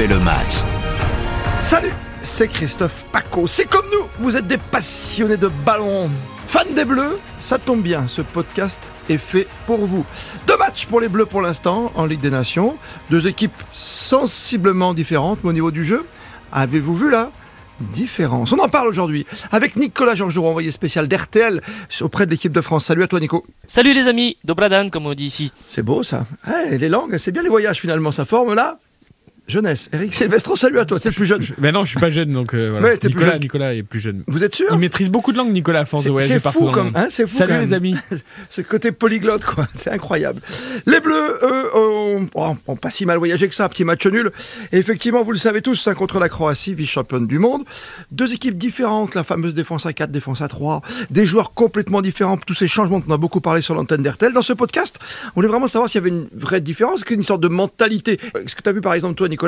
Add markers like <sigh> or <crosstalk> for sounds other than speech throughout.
fait le match. Salut, c'est Christophe Paco. C'est comme nous, vous êtes des passionnés de ballon, fans des Bleus. Ça tombe bien, ce podcast est fait pour vous. Deux matchs pour les Bleus pour l'instant en Ligue des Nations. Deux équipes sensiblement différentes, mais au niveau du jeu, avez-vous vu là différence? On en parle aujourd'hui avec Nicolas Georgiou, envoyé spécial d'RTL auprès de l'équipe de France. Salut à toi Nico. Salut les amis, Dobradan comme on dit ici. C'est beau ça. Eh, les langues, c'est bien les voyages finalement, ça forme là jeunesse. Eric Silvestro, salut à toi, c'est le plus jeune. Mais non, je suis pas jeune, donc euh, voilà. Ouais, t'es plus Nicolas, jeune. Nicolas est plus jeune. Vous êtes sûr? Il maîtrise beaucoup de langues, Nicolas, à force de C'est voyager partout le comme, monde. hein, fou Salut les amis. <laughs> Ce côté polyglotte, quoi, c'est incroyable. Les Bleus, eux, ont, ont pas si mal voyagé que ça, petit match nul. Et effectivement, vous le savez tous, hein, contre la Croatie, vice-championne du monde. Deux équipes différentes, la fameuse défense à 4, défense à 3, des joueurs complètement différents, tous ces changements dont on a beaucoup parlé sur l'antenne d'RTL. Dans ce podcast, on voulait vraiment savoir s'il y avait une vraie différence, qu'une sorte de mentalité. Est-ce que tu as vu par exemple, toi, Nicolas,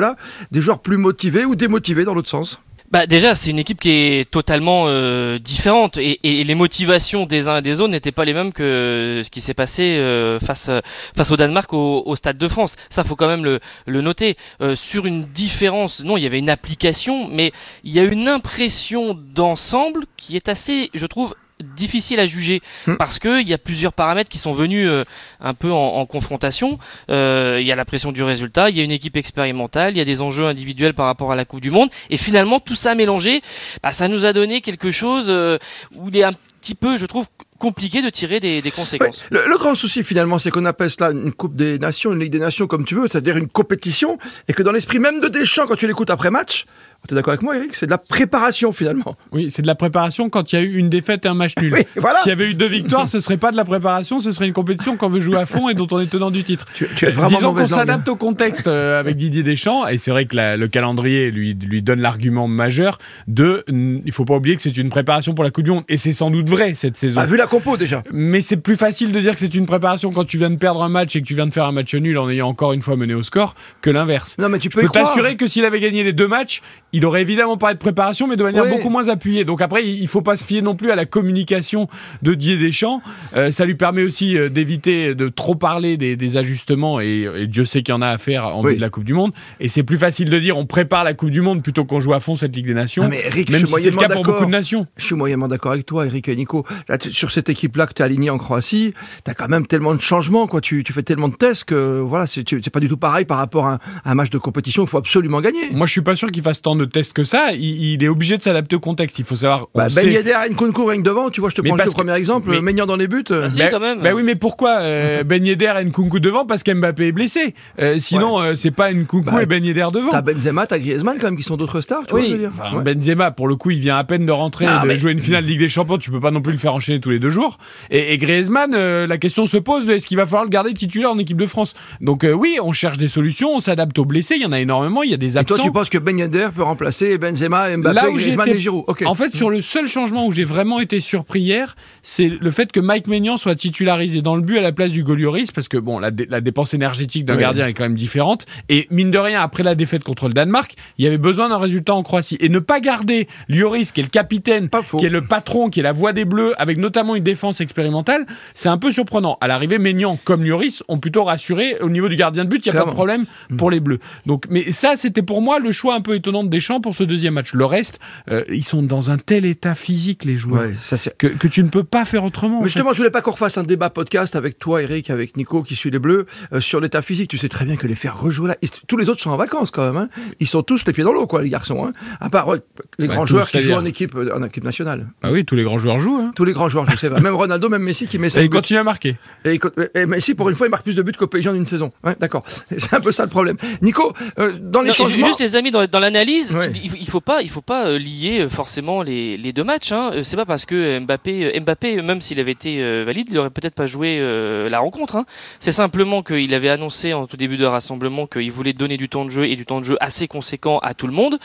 des joueurs plus motivés ou démotivés dans l'autre sens Bah déjà c'est une équipe qui est totalement euh, différente et, et les motivations des uns et des autres n'étaient pas les mêmes que ce qui s'est passé euh, face euh, face au Danemark au, au Stade de France. Ça faut quand même le, le noter. Euh, sur une différence, non il y avait une application, mais il y a une impression d'ensemble qui est assez, je trouve difficile à juger Hmm. parce que il y a plusieurs paramètres qui sont venus euh, un peu en, en confrontation. Euh, il y a la pression du résultat, il y a une équipe expérimentale, il y a des enjeux individuels par rapport à la Coupe du Monde, et finalement tout ça mélangé, bah, ça nous a donné quelque chose euh, où il est un petit peu, je trouve, compliqué de tirer des, des conséquences. Le, le grand souci finalement, c'est qu'on appelle cela une Coupe des Nations, une Ligue des Nations, comme tu veux, c'est-à-dire une compétition, et que dans l'esprit même de Deschamps, quand tu l'écoutes après match, tu es d'accord avec moi, Eric? C'est de la préparation finalement. Oui, c'est de la préparation quand il y a eu une défaite et un match nul. Oui, voilà. S'il y avait eu deux victoires, ce serait pas de la préparation, ce serait une compétition qu'on veut jouer à fond et dont on est tenant du titre. Tu, tu es vraiment Disons qu'on langue, hein. s'adapte au contexte euh, avec Didier Deschamps, et c'est vrai que la- le calendrier lui, lui donne l'argument majeur de. Il faut pas oublier que c'est une préparation pour la Coupe du Monde, et c'est sans doute vrai cette saison. Ah, vu la compo déjà. Mais c'est plus facile de dire que c'est une préparation quand tu viens de perdre un match et que tu viens de faire un match nul en ayant encore une fois mené au score que l'inverse. Non, mais tu Je peux y peux t'assurer que s'il avait gagné les deux matchs, il aurait évidemment parlé de préparation, mais de manière Oui. beaucoup moins appuyée. Donc après, il il faut pas se fier non plus à la communication de Didier Deschamps. Euh, ça lui permet aussi euh, d'éviter de trop parler des, des ajustements, et, et Dieu sait qu'il y en a à faire en Oui. vue de la Coupe du Monde. Et c'est plus facile de dire on prépare la Coupe du Monde plutôt qu'on joue à fond cette Ligue des Nations. Non, mais Eric, même je si suis c'est le cas pour beaucoup de nations. Je suis moyennement d'accord avec toi, Eric et Nico. Là, sur cette équipe-là que tu as alignée en Croatie, tu as quand même tellement de changements, quoi. Tu, tu fais tellement de tests que voilà, c'est pas du tout pareil par rapport à un, à un match de compétition. Il faut absolument gagner. Moi, je suis pas sûr qu'il fasse tant de tests que ça. Il, il est obligé de s'adapter au contexte. Il faut savoir. Bah, Ben Yedder, Nkunku règne devant. Tu vois, je te Mais prends le que- premier exemple. mais- Maignan dans les buts. Ah, si, Ben- quand même. ben oui, mais pourquoi euh, Ben Yedder et Nkunku devant Parce qu'Mbappé est blessé? Euh, sinon, euh, c'est pas Nkunku Bah, et Ben Yedder devant. T'as Benzema, t'as Griezmann quand même qui sont d'autres stars. Tu vois je Oui, veux dire? Enfin, Ouais. Benzema, pour le coup, il vient à peine de rentrer Non, et de mais- jouer une finale de Ligue des Champions. Tu peux pas non plus le faire enchaîner tous les deux jours. Et, et Griezmann, euh, la question se pose de est-ce qu'il va falloir le garder titulaire en équipe de France? Donc euh, oui, on cherche des solutions, on s'adapte aux blessés. Il y en a énormément, il y a des Et toi, absents. tu penses que Ben Yedder peut remplacer Benzema, Mbappé, Là où Griezmann et Giroud Ok. En fait, sur le seul changement où j'ai vraiment été surpris hier, c'est le fait que Mike Maignan soit titularisé dans le but à la place du Golioris, parce que bon, la, dé- la dépense énergétique d'un Oui. gardien est quand même différente. Et mine de rien, après la défaite contre le Danemark, il y avait besoin d'un résultat en Croatie. Et ne pas garder Lloris, qui est le capitaine, qui est le patron, qui est la voix des Bleus, avec notamment une défense expérimentale, c'est un peu surprenant. À l'arrivée, Maignan comme Lloris ont plutôt rassuré au niveau du gardien de but, il n'y a pas de problème pour les Bleus. Donc, mais ça, c'était pour moi le choix un peu étonnant de Deschamps pour ce deuxième match. Le reste, euh, ils sont dans un tel état physique, les joueurs, Ouais, ça c'est. que, que tu ne peux pas faire autrement. en Mais fait. justement, je voulais pas qu'on refasse un débat podcast avec toi, Eric, avec Nico qui suit les Bleus euh, sur l'état physique. Tu sais très bien que les faire rejouer là, et tous les autres sont en vacances quand même. hein. Ils sont tous les pieds dans l'eau, quoi, les garçons. hein. À part ouais, les Bah, grands joueurs qui jouent en équipe, euh, en équipe nationale. Ah oui, tous les grands joueurs jouent. Hein. Tous les grands joueurs, je sais pas. Même Ronaldo, même Messi qui met Et ça. ils continuent à marquer. Et, et- et Messi, pour une fois, il marque plus de buts qu'au PSG en une saison. Ouais, D'accord. <laughs> C'est un peu ça le problème. Nico, euh, dans les Non, changements. juste les amis dans, dans l'analyse, Ouais. il, il faut pas, il faut pas euh, lier euh, forcément les, les deux matchs. Hein. Euh, C'est pas parce que Mbappé, Mbappé, même s'il avait été euh, valide, il aurait peut-être pas joué euh, la rencontre. Hein. C'est simplement qu'il avait annoncé en tout début de rassemblement qu'il voulait donner du temps de jeu et du temps de jeu assez conséquent à tout le monde.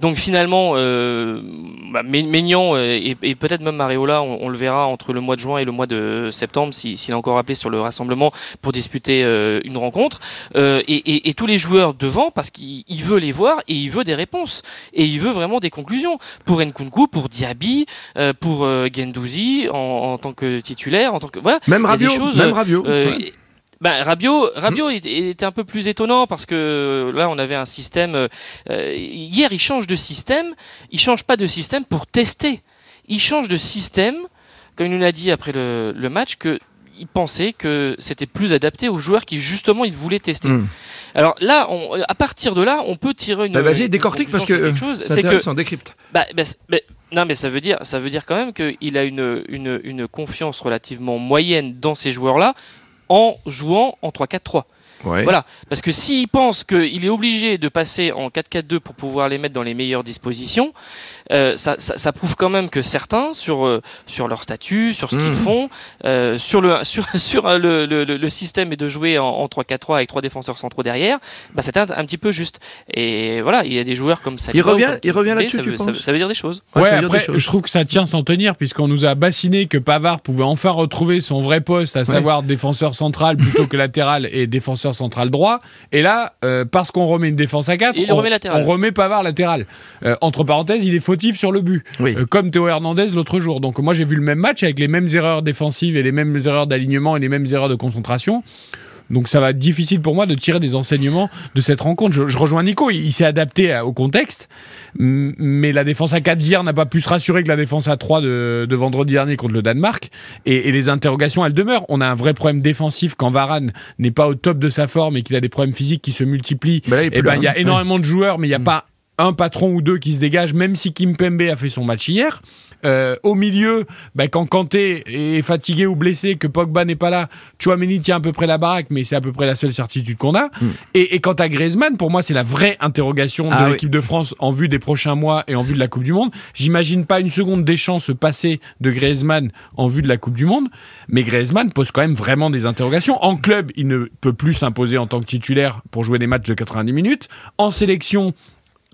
Donc finalement, euh, bah, Maignan et, et peut-être même Maréola, on, on le verra entre le mois de juin et le mois de septembre, si- s'il est encore appelé sur le rassemblement pour disputer euh, une rencontre. Euh, et, et- et tous les joueurs devant, parce qu'il il veut les voir et il veut des réponses. Et il veut vraiment des conclusions. Pour Nkunku, pour Diaby, euh, pour euh, Gendouzi en, en tant que titulaire, en tant que voilà. Même Radio, choses, même euh, Radio. euh, Ouais. Ben Rabiot, Rabiot était un peu plus étonnant parce que là on avait un système. euh, hier il change de système. Il change pas de système pour tester. Il change de système, comme il nous l'a dit après le, le match, que il pensait que c'était plus adapté aux joueurs qui justement il voulait tester. Hmm. Alors là, on, à partir de là, on peut tirer une. Bah, Vas-y, décortique parce que quelque chose. c'est que intéressant, décrypte. bah, bah, bah, non, mais ça veut dire, ça veut dire quand même qu'il a une, une, une confiance relativement moyenne dans ces joueurs-là en jouant en 3-4-3. Ouais. Voilà, parce que s'il pense qu'il est obligé de passer en 4-4-2 pour pouvoir les mettre dans les meilleures dispositions, euh, ça, ça, ça prouve quand même que certains, sur euh, sur leur statut, sur ce qu'ils Mhm. font, euh, sur le sur <laughs> sur le, le, le- système et de jouer en, en 3-4-3 avec trois défenseurs centraux derrière, bah c'était un, un petit peu juste. Et voilà, il y a des joueurs comme ça. Il revient- il revient là-dessus, ça, veut- ça, penses veut- ça veut dire des choses. Ouais, Ouais, ça veut dire après, des choses. je trouve que ça tient sans tenir, puisqu'on nous a bassiné que Pavard pouvait enfin retrouver son vrai poste, à savoir défenseur central plutôt que latéral et défenseur central droit. Et là, euh, parce qu'on remet une défense à 4, Et il on, remet on remet Pavard latéral. Euh, entre parenthèses, il est fautif sur le but, Oui. Euh, comme Théo Hernandez l'autre jour. Donc moi, j'ai vu le même match avec les mêmes erreurs défensives et les mêmes erreurs d'alignement et les mêmes erreurs de concentration. Donc ça va être difficile pour moi de tirer des enseignements de cette rencontre. Je, je rejoins Nico, il, il s'est adapté à- au contexte, mais la défense à 4 d'hier n'a pas pu se rassurer que la défense à 3 de, de vendredi dernier contre le Danemark. Et, et les interrogations, elles demeurent. On a un vrai problème défensif quand Varane n'est pas au top de sa forme et qu'il a des problèmes physiques qui se multiplient. Bah là, il Eh peut ben, il y a hein. énormément de joueurs, mais il n'y a Mm. pas un patron ou deux qui se dégagent, même si Kim Pembe a fait son match hier. Euh, au milieu, bah, quand Kanté est fatigué ou blessé, que Pogba n'est pas là, Chouameni tient à peu près la baraque, mais c'est à peu près la seule certitude qu'on a. Mm. Et, et quant à Griezmann, pour moi, c'est la vraie interrogation de Ah oui. l'équipe de France en vue des prochains mois et en vue de la Coupe du Monde. J'imagine pas une seconde Deschamps se passer de Griezmann en vue de la Coupe du Monde, mais Griezmann pose quand même vraiment des interrogations. En club, il ne peut plus s'imposer en tant que titulaire pour jouer des matchs de 90 minutes. En sélection,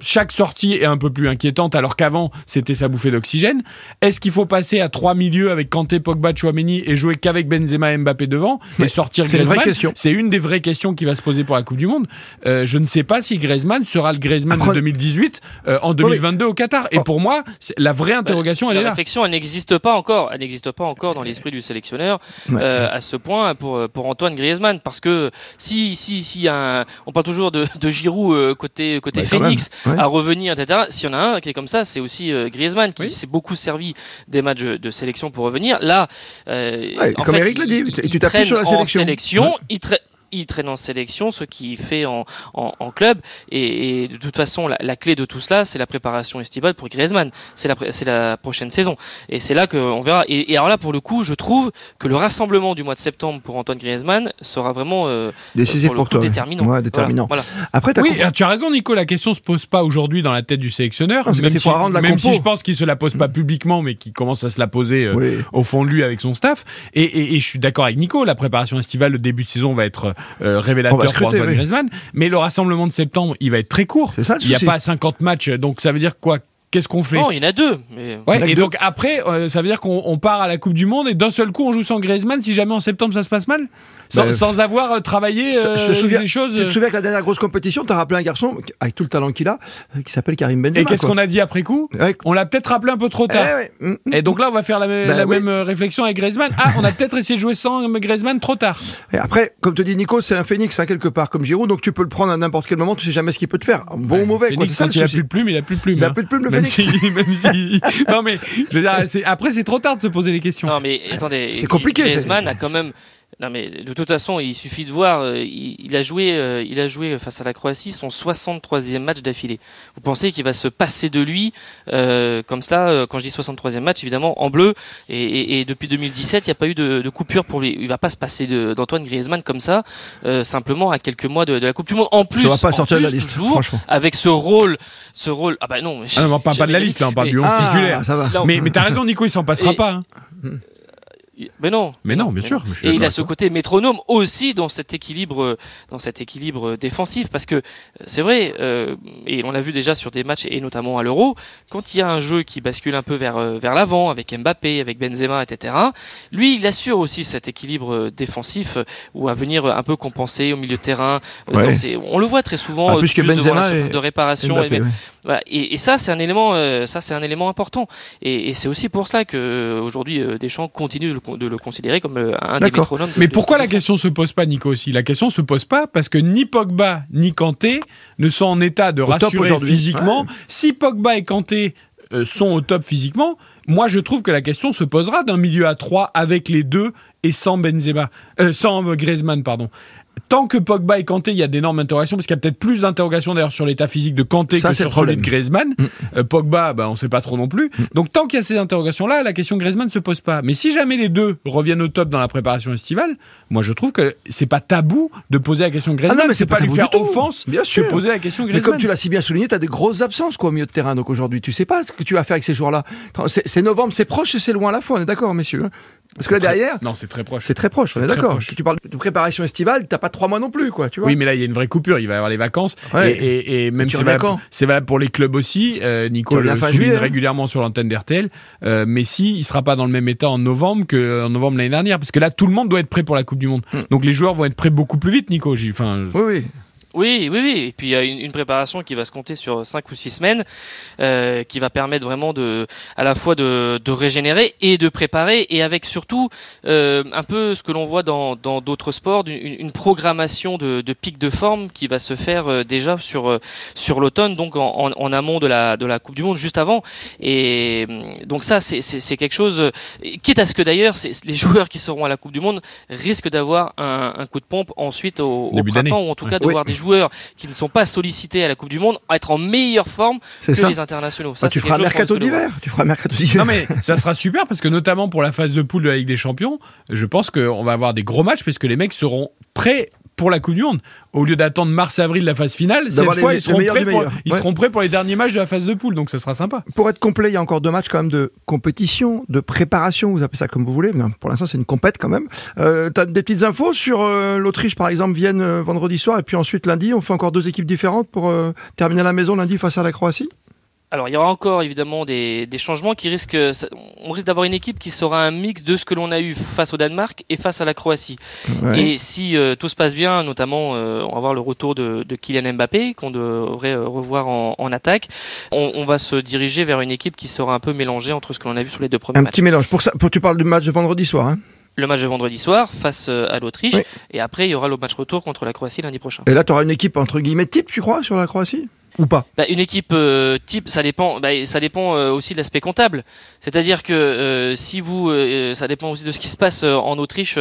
chaque sortie est un peu plus inquiétante alors qu'avant c'était sa bouffée d'oxygène. Est-ce qu'il faut passer à trois milieux avec Kanté, Pogba, Chouameni et jouer qu'avec Benzema et Mbappé devant et sortir c'est une vraie Griezmann question. C'est une des vraies questions qui va se poser pour la Coupe du Monde. Euh, je ne sais pas si Griezmann sera le Griezmann Après- de 2018 euh, en 2022 au Qatar. Et Oh. pour moi, c'est- la vraie interrogation, elle la est là. réflexion, elle n'existe pas encore. Elle n'existe pas encore dans l'esprit du sélectionneur Ouais. euh, à ce point pour pour Antoine Griezmann, parce que si si si un, on parle toujours de, de Giroud euh, côté côté quand Phoenix. Ouais. à revenir, etc. S'il y en a un qui est comme ça, c'est aussi euh, Griezmann qui Oui. s'est beaucoup servi des matchs de, sélection pour revenir. Là, euh, Ouais, en comme fait, Eric l'a dit, il- tu- t'appuies sur la sélection. sélection, Ouais. il traîne il traîne en sélection, ce qu'il fait en, en, en club. Et, et de toute façon, la, la clé de tout cela, c'est la préparation estivale pour Griezmann. C'est la, c'est la prochaine saison. Et c'est là qu'on verra. Et, et alors là, pour le coup, je trouve que le rassemblement du mois de septembre pour Antoine Griezmann sera vraiment euh, Décisif pour, toi. déterminant. Ouais, déterminant. Voilà, Après, t'as Oui, compris- euh, tu as raison, Nico. La question se pose pas aujourd'hui dans la tête du sélectionneur. Ah, même si, la même je pense qu'il se la pose pas publiquement, mais qu'il commence à se la poser euh, Oui. au fond de lui avec son staff. Et, et- et je suis d'accord avec Nico, la préparation estivale, le début de saison va être révélateur va pour scruter, Antoine oui. Griezmann. Mais le rassemblement de septembre, il va être très court. C'est ça Il n'y a pas 50 matchs, donc ça veut dire quoi? Qu'est-ce qu'on fait? Non, il y en a deux. Mais... Ouais, a et donc après, euh, ça veut dire qu'on on part à la Coupe du Monde et d'un seul coup, on joue sans Griezmann si jamais en septembre ça se passe mal? Sans, Bah, sans avoir euh, travaillé euh, je te souviens- les choses. Tu te souviens que la dernière grosse compétition, t'as rappelé un garçon avec tout le talent qu'il a, euh, qui s'appelle Karim Benzema. Et qu'est-ce quoi. qu'on a dit après coup Ouais. On l'a peut-être rappelé un peu trop Eh tard. ouais, mm, mm. Et donc là, on va faire la, Bah oui. même euh, réflexion avec Griezmann. Ah, on a peut-être essayé de jouer sans Griezmann trop tard. Et après, comme te dit Nico, c'est un phénix hein, quelque part, comme Giroud, donc tu peux le prendre à n'importe quel moment, tu sais jamais ce qu'il peut te faire. Bon ou mauvais, quoi. Phoenix, C'est ça quand il a plus de plume, il a plus de plume. Il a hein. plus de plume, le même phénix. si, même si. Non mais, je veux dire, après c'est trop tard de se poser les questions. Non, mais attendez. C'est compliqué, Griezmann a quand même. Non, mais de toute façon, il suffit de voir. euh, il, il a joué, euh, il a joué face à la Croatie son 63e match d'affilée. Vous pensez qu'il va se passer de lui euh, comme cela euh, Quand je dis 63e match, évidemment en bleu. Et, et- et depuis 2017, il n'y a pas eu de, de coupure pour lui. Il va pas se passer de- d'Antoine Griezmann comme ça, euh, simplement à quelques mois de, de la Coupe du Monde. En plus, pas en sortir de la plus, liste, toujours, franchement. avec ce rôle, ce rôle. Ah bah non. mais Ah, non, on parle pas de la liste là, on parle mais- du 11 Ah, titulaire. ça va. Non, Mais, mais t'as raison, Nico, il s'en passera Et- pas. hein. Mais non. Mais non, bien sûr. Et il a ce côté métronome aussi dans cet équilibre, euh, dans cet équilibre euh, défensif, parce que euh, c'est vrai, euh, et on l'a vu déjà sur des matchs et notamment à l'Euro, quand il y a un jeu qui bascule un peu vers vers l'avant avec Mbappé, avec Benzema, etc. Lui, il assure aussi cet équilibre défensif ou à venir un peu compenser au milieu de terrain. Ouais. dans ses- on le voit très souvent Ah, plus que juste devant Benzema la surface et- de réparation. Mbappé, et- ouais. voilà. Et, et ça, c'est un élément, ça c'est un élément important. Et, et c'est aussi pour cela que aujourd'hui Deschamps continue de le de le considérer comme euh, un des métronomes. de- Mais pourquoi de la question se pose pas, Nico aussi? La question se pose pas parce que ni Pogba ni Kanté ne sont en état de Au top rassurer physiquement. Si Pogba et Kanté euh, sont au top physiquement, moi je trouve que la question se posera d'un milieu à 3 avec les deux et sans Benzema, euh, sans Griezmann, pardon. Tant que Pogba et Kanté, il y a d'énormes interrogations, parce qu'il y a peut-être plus d'interrogations d'ailleurs sur l'état physique de Kanté Ça, que sur celui de Griezmann. Mm. Euh, Pogba, ben, on ne sait pas trop non plus. Donc tant qu'il y a ces interrogations-là, la question Griezmann ne se pose pas. Mais si jamais les deux reviennent au top dans la préparation estivale, moi je trouve que c'est pas tabou de poser la question Griezmann. Ah non, mais c'est pas lui tabou faire offense Bien de sûr. poser la question Mais Griezmann. comme tu l'as si bien souligné, tu as des grosses absences quoi, au milieu de terrain. Donc aujourd'hui, tu sais pas ce que tu vas faire avec ces joueurs-là. C'est c'est novembre, c'est proche et c'est loin à la fois, on est d'accord, messieurs hein Parce que là derrière, Non, c'est très proche. c'est très proche, on est d'accord. Tu parles de préparation estivale, t'as pas trois mois non plus, quoi, tu vois. Oui, mais là, il y a une vraie coupure. Il va y avoir les vacances. Ouais. Et, et- et même tu c'est valable, pour les clubs aussi. Euh, Nico le souligne juillet, hein. régulièrement sur l'antenne d'RTL. Euh, Messi, il sera pas dans le même état en novembre qu'en novembre l'année dernière. Parce que là, tout le monde doit être prêt pour la Coupe du Monde. Mm. Donc les joueurs vont être prêts beaucoup plus vite, Nico. Enfin, je- Oui, oui. Oui, oui, oui. Et puis il y a une, une préparation qui va se compter sur cinq ou six semaines, euh, qui va permettre vraiment de, à la fois de, de régénérer et de préparer, et avec surtout euh, un peu ce que l'on voit dans dans d'autres sports, une, une programmation de, de pic de forme qui va se faire euh, déjà sur euh, sur l'automne, donc en, en, en amont de la de la Coupe du Monde, juste avant. Et euh, donc ça, c'est c'est c'est quelque chose. euh, Quitte à ce que d'ailleurs, c'est- les <laughs> joueurs qui seront à la Coupe du Monde risquent d'avoir un, un coup de pompe ensuite au, au Début d'année. printemps, ou en tout cas de Oui. voir des joueurs qui ne sont pas sollicités à la Coupe du Monde être en meilleure forme que ça. les internationaux. Ah, Ça, tu feras chose mercato d'hiver. Tu feras un mercato d'hiver. Non mais ça sera super parce que notamment pour la phase de poule de la Ligue des Champions, je pense qu'on va avoir des gros matchs parce que les mecs seront prêts pour la Coupe du Monde. Au lieu d'attendre mars-avril la phase finale, cette fois les ils, seront prêts pour, ils Ouais. seront prêts pour les derniers matchs de la phase de poule, donc ça sera sympa. Pour être complet, il y a encore deux matchs quand même de compétition, de préparation, vous appelez ça comme vous voulez, mais pour l'instant c'est une compète quand même. Euh, T'as des petites infos sur euh, l'Autriche par exemple, Vienne euh, vendredi soir, et puis ensuite lundi, on fait encore deux équipes différentes pour euh, terminer à la maison lundi face à la Croatie? Alors il y aura encore évidemment des, des changements qui risquent. ça- On risque d'avoir une équipe qui sera un mix de ce que l'on a eu face au Danemark et face à la Croatie. Ouais. Et si euh, tout se passe bien, notamment euh, on va voir le retour de, de Kylian Mbappé qu'on devrait euh, revoir en, en attaque, on, on va se diriger vers une équipe qui sera un peu mélangée entre ce que l'on a vu sur les deux premiers Un matchs. petit mélange. Pour ça, pour, tu parles du match de vendredi soir. Hein Le match de vendredi soir face euh, à l'Autriche Oui. et après il y aura le match retour contre la Croatie lundi prochain. et là, tu auras une équipe entre guillemets type, tu crois, sur la Croatie? Ou pas? Bah, une équipe euh, type, ça dépend. Bah, ça dépend euh, aussi de l'aspect comptable. C'est-à-dire que euh, si vous, euh, ça dépend aussi de ce qui se passe euh, en Autriche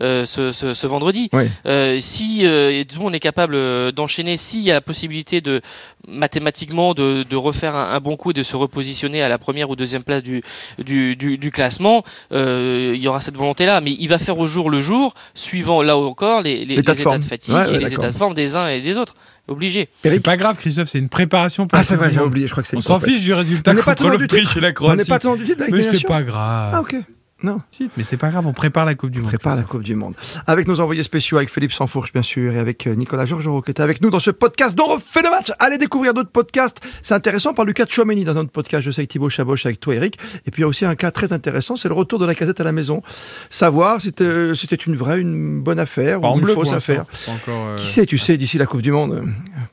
euh, ce, ce, ce vendredi. Oui. Euh, si euh, tout le monde est capable d'enchaîner, s'il y a la possibilité de mathématiquement de, de refaire un, un bon coup et de se repositionner à la première ou deuxième place du du, du, du classement, euh, il y aura cette volonté-là. Mais il va faire au jour le jour, suivant là encore les, les, états de fatigue Ouais, ouais, et les états de forme des uns et des autres. Obligé. C'est pas grave, Christophe, c'est une préparation pour Ah, c'est vrai, du j'ai oublié, je crois que c'est On s'en fiche du résultat On n'est pas contre du l'Autriche titre. et la On Croatie. n'est pas tendu de la Ligue Mais c'est pas grave. Ah, ok. Non. Si, mais c'est pas grave, on prépare la Coupe du On Monde. prépare la Coupe du Monde. Avec nos envoyés spéciaux, avec Philippe Sansfourche, bien sûr, et avec euh, Nicolas Georgerot, qui était avec nous dans ce podcast dont on refait le match. Allez découvrir d'autres podcasts. C'est intéressant. On parle du cas de Chouameni dans notre podcast. Je sais avec Thibaut Chaboch, avec toi, Eric. Et puis il y a aussi un cas très intéressant, c'est le retour de la casette à la maison. Savoir si c'était c'était une vraie, une bonne affaire Pas ou une bleu, fausse affaire. Encore, euh, Qui sait, tu sais, d'ici la Coupe du Monde, euh,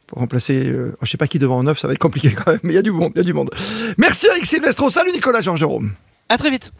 pour remplacer, euh, je sais pas qui devant en neuf, ça va être compliqué <laughs> quand même, mais il y a du monde, il y a du monde. Merci Eric Silvestro. Salut Nicolas Georgerot. À très vite.